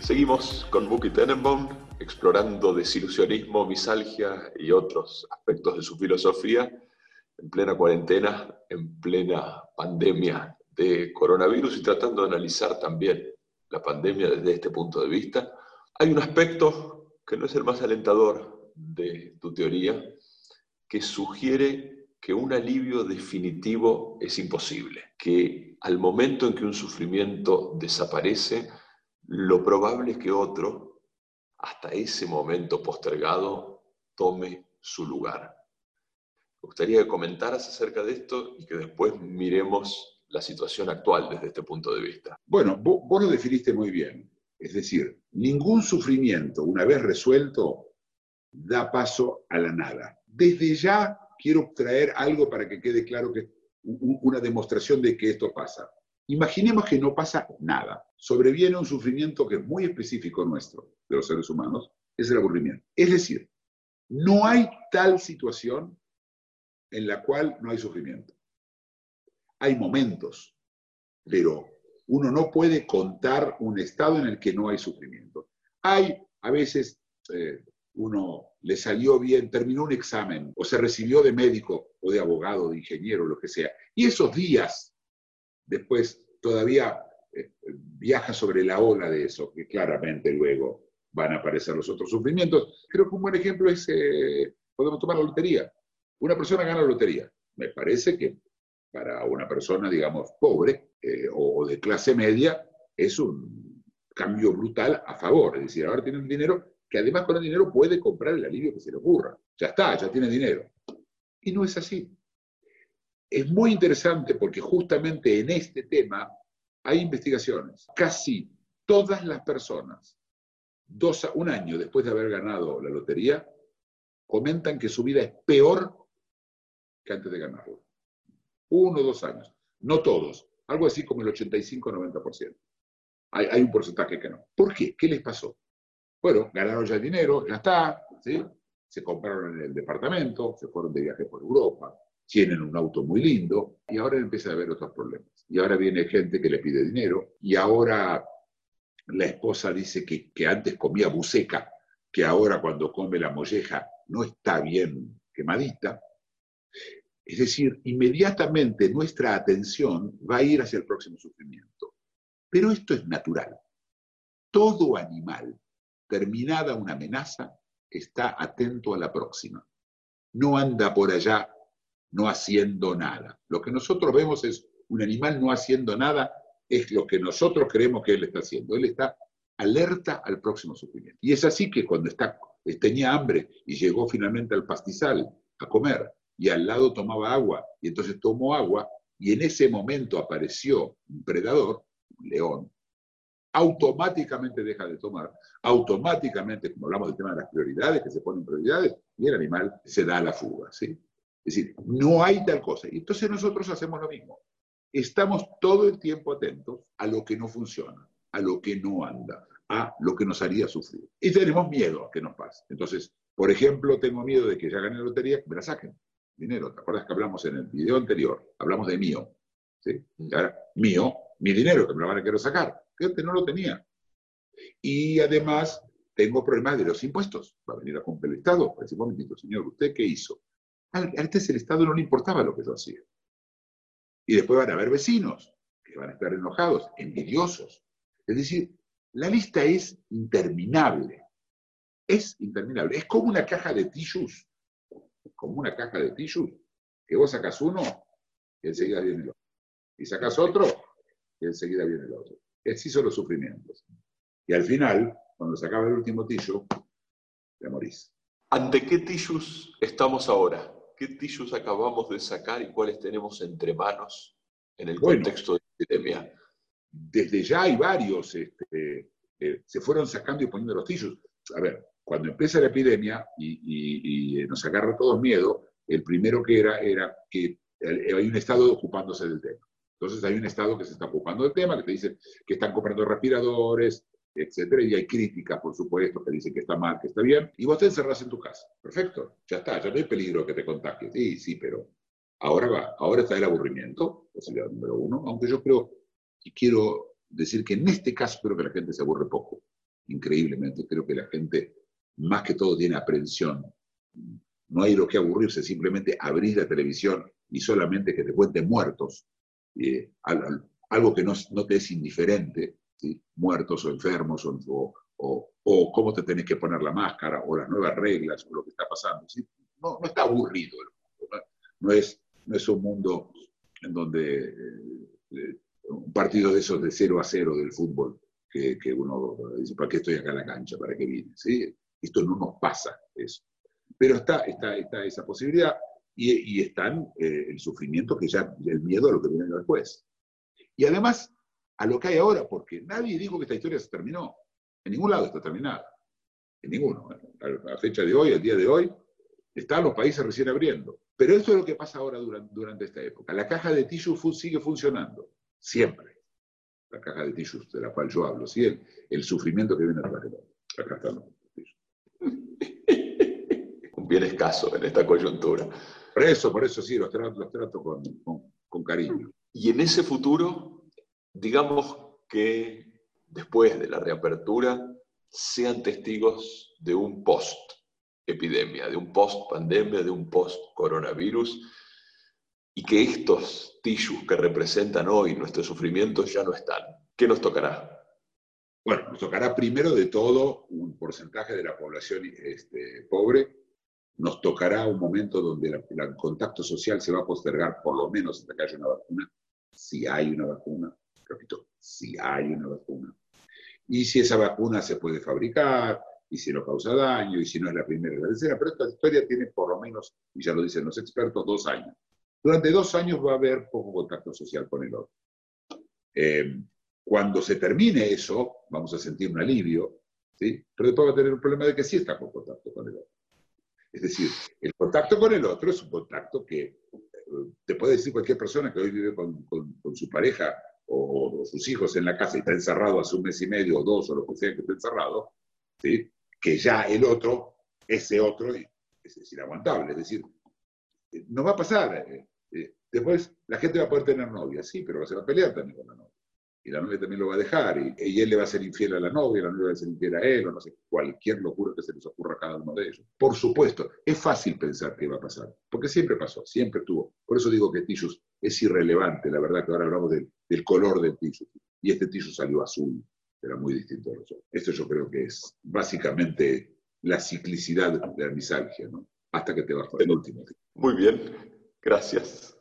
Seguimos con Muki Tenenbaum explorando desilusionismo, misalgia y otros aspectos de su filosofía en plena cuarentena, en plena pandemia de coronavirus y tratando de analizar también la pandemia desde este punto de vista. Hay un aspecto que no es el más alentador de tu teoría, que sugiere que un alivio definitivo es imposible, que al momento en que un sufrimiento desaparece, lo probable es que otro, hasta ese momento postergado, tome su lugar. Me gustaría que comentaras acerca de esto y que después miremos la situación actual desde este punto de vista. Bueno, vos, lo definiste muy bien. Es decir, ningún sufrimiento, una vez resuelto, da paso a la nada. Desde ya quiero traer algo para que quede claro que una demostración de que esto pasa. Imaginemos que no pasa nada. Sobreviene un sufrimiento que es muy específico nuestro, de los seres humanos, es el aburrimiento. Es decir, no hay tal situación en la cual no hay sufrimiento. Hay momentos, pero uno no puede contar un estado en el que no hay sufrimiento. Hay, a veces, eh, uno le salió bien, terminó un examen, o se recibió de médico, o de abogado, de ingeniero, lo que sea, y esos días después todavía eh, viaja sobre la ola de eso, que claramente luego van a aparecer los otros sufrimientos. Creo que un buen ejemplo es, eh, podemos tomar la lotería. Una persona gana la lotería. Me parece que para una persona, digamos, pobre eh, o, de clase media, es un cambio brutal a favor. Es decir, ahora tiene dinero que además con el dinero puede comprar el alivio que se le ocurra. Ya está, ya tiene dinero. Y no es así. Es muy interesante porque justamente en este tema hay investigaciones. Casi todas las personas, dos, un año después de haber ganado la lotería, comentan que su vida es peor que antes de ganarlo. Uno o dos años. No todos. Algo así como el 85-90%. Hay, hay un porcentaje que no. ¿Por qué? ¿Qué les pasó? Bueno, ganaron ya dinero, ya está, ¿sí? se compraron en el departamento, se fueron de viaje por Europa, tienen un auto muy lindo y ahora empieza a haber otros problemas. Y ahora viene gente que le pide dinero y ahora la esposa dice que, que antes comía buceca, que ahora cuando come la molleja no está bien quemadita. Es decir, inmediatamente nuestra atención va a ir hacia el próximo sufrimiento. Pero esto es natural. Todo animal, terminada una amenaza, está atento a la próxima. No anda por allá no haciendo nada. Lo que nosotros vemos es un animal no haciendo nada, es lo que nosotros creemos que él está haciendo. Él está alerta al próximo sufrimiento. Y es así que cuando está, tenía hambre y llegó finalmente al pastizal a comer y al lado tomaba agua y entonces tomó agua y en ese momento apareció un predador, un león, automáticamente deja de tomar, automáticamente, como hablamos del tema de las prioridades, que se ponen prioridades, y el animal se da a la fuga. ¿sí? Es decir, no hay tal cosa. Y entonces nosotros hacemos lo mismo. Estamos todo el tiempo atentos a lo que no funciona, a lo que no anda, a lo que nos haría sufrir. Y tenemos miedo a que nos pase. Entonces, por ejemplo, tengo miedo de que ya gane la lotería, me la saquen. Dinero. ¿Te acuerdas que hablamos en el video anterior? Hablamos de mío. ¿sí? Y ahora, mío, mi dinero, que me lo van a querer sacar. Que antes no lo tenía. Y además, tengo problemas de los impuestos. Va a venir a cumplir el Estado. Va a decir, momentito, señor, ¿usted qué hizo? Antes el Estado no le importaba lo que yo hacía. Y después van a haber vecinos que van a estar enojados, envidiosos. Es decir, la lista es interminable. Es interminable. Es como una caja de tissues. Como una caja de tissues. Que vos sacas uno y enseguida viene el otro. Y sacas otro y enseguida viene el otro. Así son los sufrimientos. Y al final, cuando se acaba el último tissue, te morís. ¿Ante qué tissues estamos ahora? ¿Qué tissues acabamos de sacar y cuáles tenemos entre manos en el Bueno. contexto de epidemia? desde ya hay varios, este, eh, se fueron sacando y poniendo los tissues. A ver, cuando empieza la epidemia y, y nos agarra todos miedo, el primero que era era que eh, hay un Estado ocupándose del tema. Entonces hay un Estado que se está ocupando del tema, que te dice que están comprando respiradores, etcétera, y hay críticas, por supuesto, que dicen que está mal, que está bien, y vos te encerrás en tu casa. Perfecto, ya está, ya no hay peligro que te contagies. Sí, sí, pero ahora va, ahora está el aburrimiento, posibilidad número uno, aunque yo creo, y quiero decir que en este caso creo que la gente se aburre poco, increíblemente, creo que la gente más que todo tiene aprensión. No hay lo que aburrirse, simplemente abrir la televisión y solamente que te cuenten muertos, eh, algo que no, te es indiferente, muertos o enfermos, o, cómo te tenés que poner la máscara, o las nuevas reglas, o lo que está pasando. No, está aburrido el mundo, no, es, no es un mundo en donde eh, un partido de esos de 0 a 0 del fútbol, que, que, uno dice, ¿para qué estoy acá en la cancha? ¿Para qué vine? ¿Sí? Esto no nos pasa, eso. Pero está, está, está esa posibilidad y, y están eh, el sufrimiento, que ya, el miedo a lo que viene después. Y además, a lo que hay ahora, porque nadie dijo que esta historia se terminó. En ningún lado está terminada. En ninguno. A la fecha de hoy, al día de hoy, están los países recién abriendo. Pero esto es lo que pasa ahora durante, durante esta época. La caja de tissue sigue funcionando. Siempre. La caja de tissues de la cual yo hablo. ¿sí? El, el sufrimiento que viene atrás de Acá están los Un bien escaso en esta coyuntura. Por eso, por eso sí, los trato, los trato con, con, con cariño. Y en ese futuro, digamos que después de la reapertura sean testigos de un post-epidemia, de un post-pandemia, de un post-coronavirus, y que estos tissues que representan hoy nuestro sufrimiento ya no están. ¿Qué nos tocará? Bueno, nos tocará primero de todo un porcentaje de la población este, pobre, nos tocará un momento donde el contacto social se va a postergar por lo menos hasta que haya una vacuna, si hay una vacuna, repito, si hay una vacuna. Y si esa vacuna se puede fabricar, y si no causa daño, y si no es la primera y la tercera, pero esta historia tiene por lo menos, y ya lo dicen los expertos, dos años. Durante dos años va a haber poco contacto social con el otro. Eh, cuando se termine eso, vamos a sentir un alivio, ¿sí? pero después va a tener un problema de que sí está con contacto con el otro. Es decir, el contacto con el otro es un contacto que eh, te puede decir cualquier persona que hoy vive con, con su pareja o, sus hijos en la casa y está encerrado hace un mes y medio o dos o lo que sea que esté encerrado, ¿sí? que ya el otro, ese otro, es, inaguantable. Es decir, no va a pasar. Eh, eh, después la gente va a poder tener novia, sí, pero se va a pelear también con la novia. Y la novia también lo va a dejar, y, y, él le va a ser infiel a la novia, la novia va a ser infiel a él, o no sé, cualquier locura que se les ocurra a cada uno de ellos. Por supuesto, es fácil pensar que va a pasar, porque siempre pasó, siempre tuvo. Por eso digo que Tillus es irrelevante, la verdad que ahora hablamos del, color del tisu. Y este tisu salió azul, era muy distinto a los otros. Esto yo creo que es básicamente la ciclicidad de la misalgia, ¿no? Hasta que te vas por el último. Muy bien, gracias.